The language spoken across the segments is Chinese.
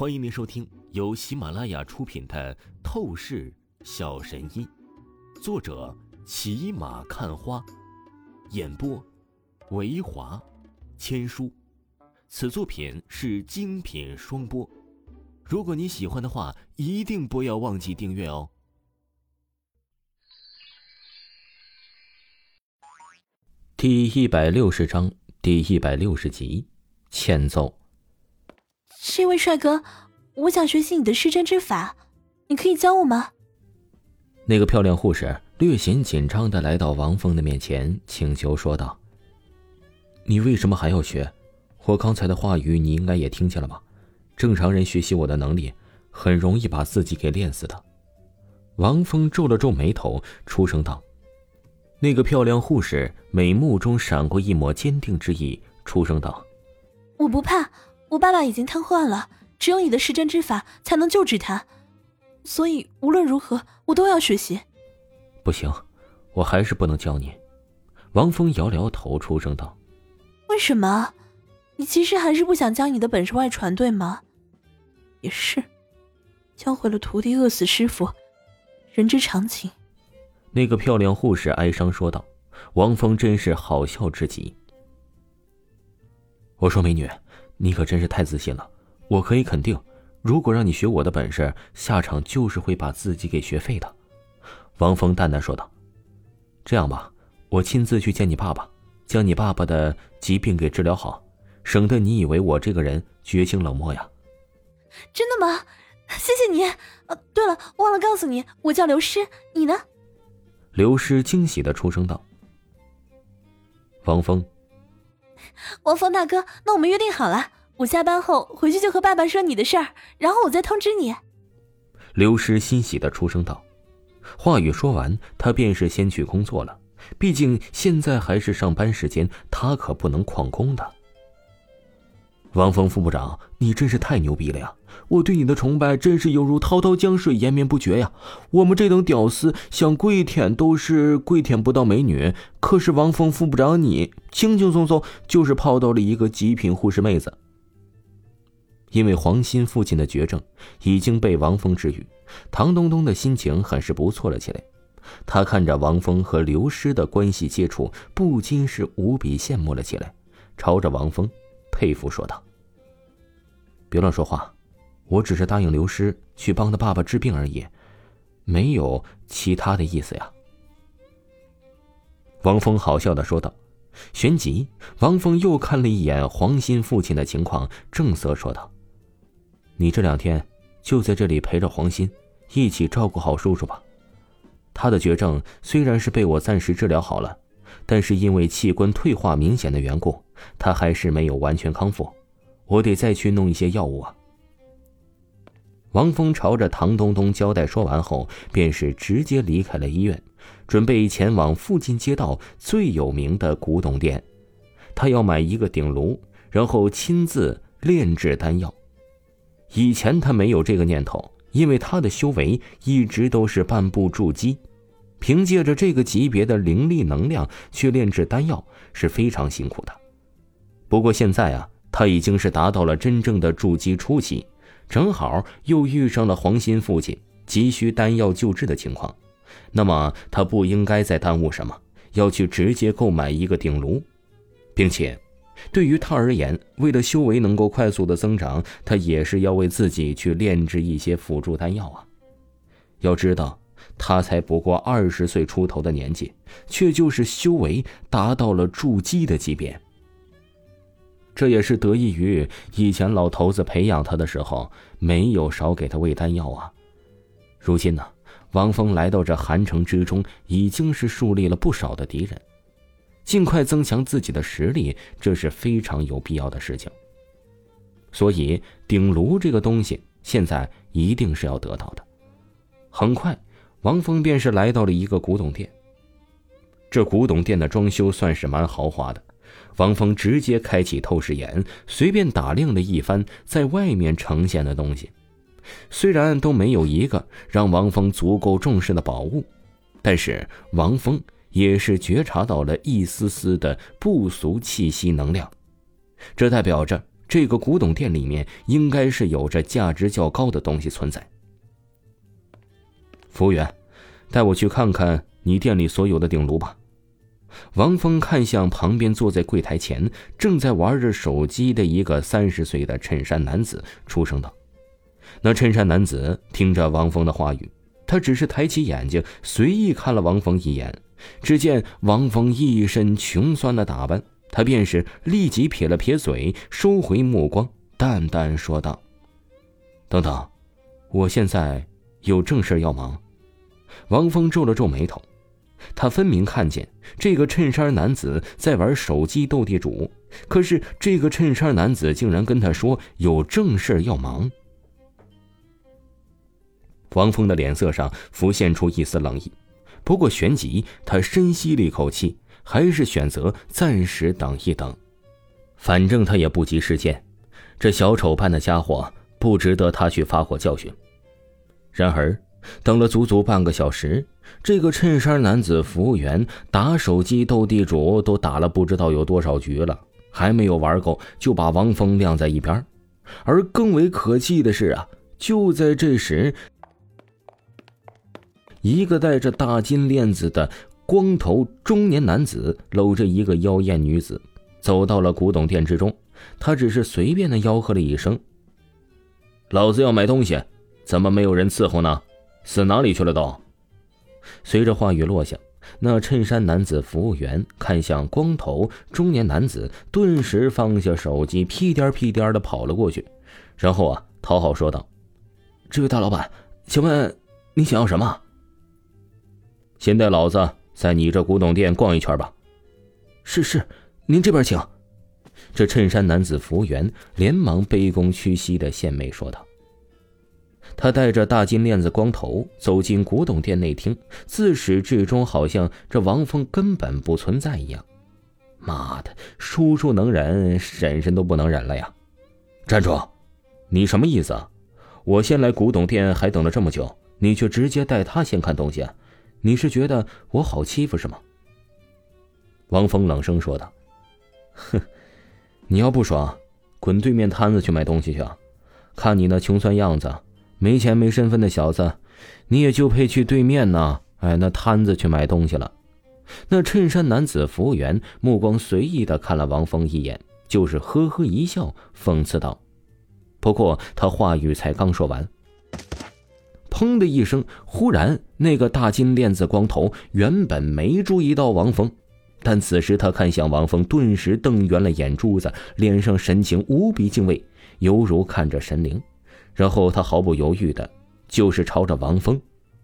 欢迎您收听由喜马拉雅出品的《透视小神医》，作者骑马看花，演播维华千书。此作品是精品双播。如果你喜欢的话，一定不要忘记订阅哦。第一百六十章第一百六十集，欠揍。这位帅哥，我想学习你的施针之法，你可以教我吗？那个漂亮护士略显紧张的来到王峰的面前，请求说道：“你为什么还要学？我刚才的话语你应该也听见了吧？正常人学习我的能力，很容易把自己给练死的。”王峰皱了皱眉头，出声道：“那个漂亮护士美目中闪过一抹坚定之意，出声道：‘我不怕。’”我爸爸已经瘫痪了，只有你的施针之法才能救治他，所以无论如何我都要学习。不行，我还是不能教你。王峰摇摇头，出声道：“为什么？你其实还是不想将你的本事外传，对吗？也是，教会了徒弟，饿死师傅，人之常情。”那个漂亮护士哀伤说道：“王峰真是好笑至极。”我说：“美女。”你可真是太自信了！我可以肯定，如果让你学我的本事，下场就是会把自己给学废的。”王峰淡淡说道。“这样吧，我亲自去见你爸爸，将你爸爸的疾病给治疗好，省得你以为我这个人绝情冷漠呀。”“真的吗？谢谢你！呃，对了，忘了告诉你，我叫刘诗，你呢？”刘诗惊喜的出声道。王峰。王峰大哥，那我们约定好了，我下班后回去就和爸爸说你的事儿，然后我再通知你。刘师欣喜的出声道，话语说完，他便是先去工作了。毕竟现在还是上班时间，他可不能旷工的。王峰副部长，你真是太牛逼了呀！我对你的崇拜真是犹如滔滔江水，延绵不绝呀！我们这等屌丝想跪舔都是跪舔不到美女，可是王峰副部长你轻轻松松就是泡到了一个极品护士妹子。因为黄鑫父亲的绝症已经被王峰治愈，唐东东的心情很是不错了起来。他看着王峰和刘师的关系接触，不禁是无比羡慕了起来，朝着王峰。佩服说道：“别乱说话，我只是答应刘师去帮他爸爸治病而已，没有其他的意思呀。”王峰好笑的说道。旋即，王峰又看了一眼黄鑫父亲的情况，正色说道：“你这两天就在这里陪着黄鑫，一起照顾好叔叔吧。他的绝症虽然是被我暂时治疗好了。”但是因为器官退化明显的缘故，他还是没有完全康复，我得再去弄一些药物啊。王峰朝着唐东东交代说完后，便是直接离开了医院，准备前往附近街道最有名的古董店，他要买一个鼎炉，然后亲自炼制丹药。以前他没有这个念头，因为他的修为一直都是半步筑基。凭借着这个级别的灵力能量去炼制丹药是非常辛苦的。不过现在啊，他已经是达到了真正的筑基初期，正好又遇上了黄鑫父亲急需丹药救治的情况，那么他不应该再耽误什么，要去直接购买一个鼎炉，并且，对于他而言，为了修为能够快速的增长，他也是要为自己去炼制一些辅助丹药啊。要知道。他才不过二十岁出头的年纪，却就是修为达到了筑基的级别。这也是得益于以前老头子培养他的时候没有少给他喂丹药啊。如今呢，王峰来到这寒城之中，已经是树立了不少的敌人，尽快增强自己的实力，这是非常有必要的事情。所以鼎炉这个东西，现在一定是要得到的。很快。王峰便是来到了一个古董店。这古董店的装修算是蛮豪华的。王峰直接开启透视眼，随便打量了一番在外面呈现的东西，虽然都没有一个让王峰足够重视的宝物，但是王峰也是觉察到了一丝丝的不俗气息能量。这代表着这个古董店里面应该是有着价值较高的东西存在。服务员，带我去看看你店里所有的鼎炉吧。王峰看向旁边坐在柜台前正在玩着手机的一个三十岁的衬衫男子，出声道：“那衬衫男子听着王峰的话语，他只是抬起眼睛，随意看了王峰一眼。只见王峰一身穷酸的打扮，他便是立即撇了撇嘴，收回目光，淡淡说道：‘等等，我现在有正事要忙。’王峰皱了皱眉头。”他分明看见这个衬衫男子在玩手机斗地主，可是这个衬衫男子竟然跟他说有正事要忙。王峰的脸色上浮现出一丝冷意，不过旋即他深吸了一口气，还是选择暂时等一等，反正他也不急事件，这小丑般的家伙不值得他去发火教训。然而。等了足足半个小时，这个衬衫男子服务员打手机斗地主都打了不知道有多少局了，还没有玩够，就把王峰晾在一边。而更为可气的是啊，就在这时，一个戴着大金链子的光头中年男子搂着一个妖艳女子，走到了古董店之中。他只是随便的吆喝了一声：“老子要买东西，怎么没有人伺候呢？”死哪里去了都！随着话语落下，那衬衫男子服务员看向光头中年男子，顿时放下手机，屁颠屁颠的跑了过去，然后啊，讨好说道：“这位大老板，请问你想要什么？先带老子在你这古董店逛一圈吧。”“是是，您这边请。”这衬衫男子服务员连忙卑躬屈膝的献媚说道。他戴着大金链子，光头走进古董店内厅，自始至终好像这王峰根本不存在一样。妈的，叔叔能忍，婶婶都不能忍了呀！站住！你什么意思？我先来古董店，还等了这么久，你却直接带他先看东西，你是觉得我好欺负是吗？王峰冷声说道：“哼，你要不爽，滚对面摊子去买东西去啊！看你那穷酸样子。”没钱没身份的小子，你也就配去对面呢？哎，那摊子去买东西了。那衬衫男子服务员目光随意的看了王峰一眼，就是呵呵一笑，讽刺道：“不过他话语才刚说完，砰的一声，忽然那个大金链子光头原本没注意到王峰，但此时他看向王峰，顿时瞪圆了眼珠子，脸上神情无比敬畏，犹如看着神灵。然后他毫不犹豫的，就是朝着王峰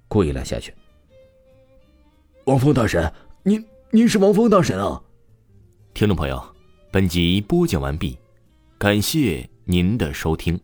跪了下去。王峰大神，您您是王峰大神啊！听众朋友，本集播讲完毕，感谢您的收听。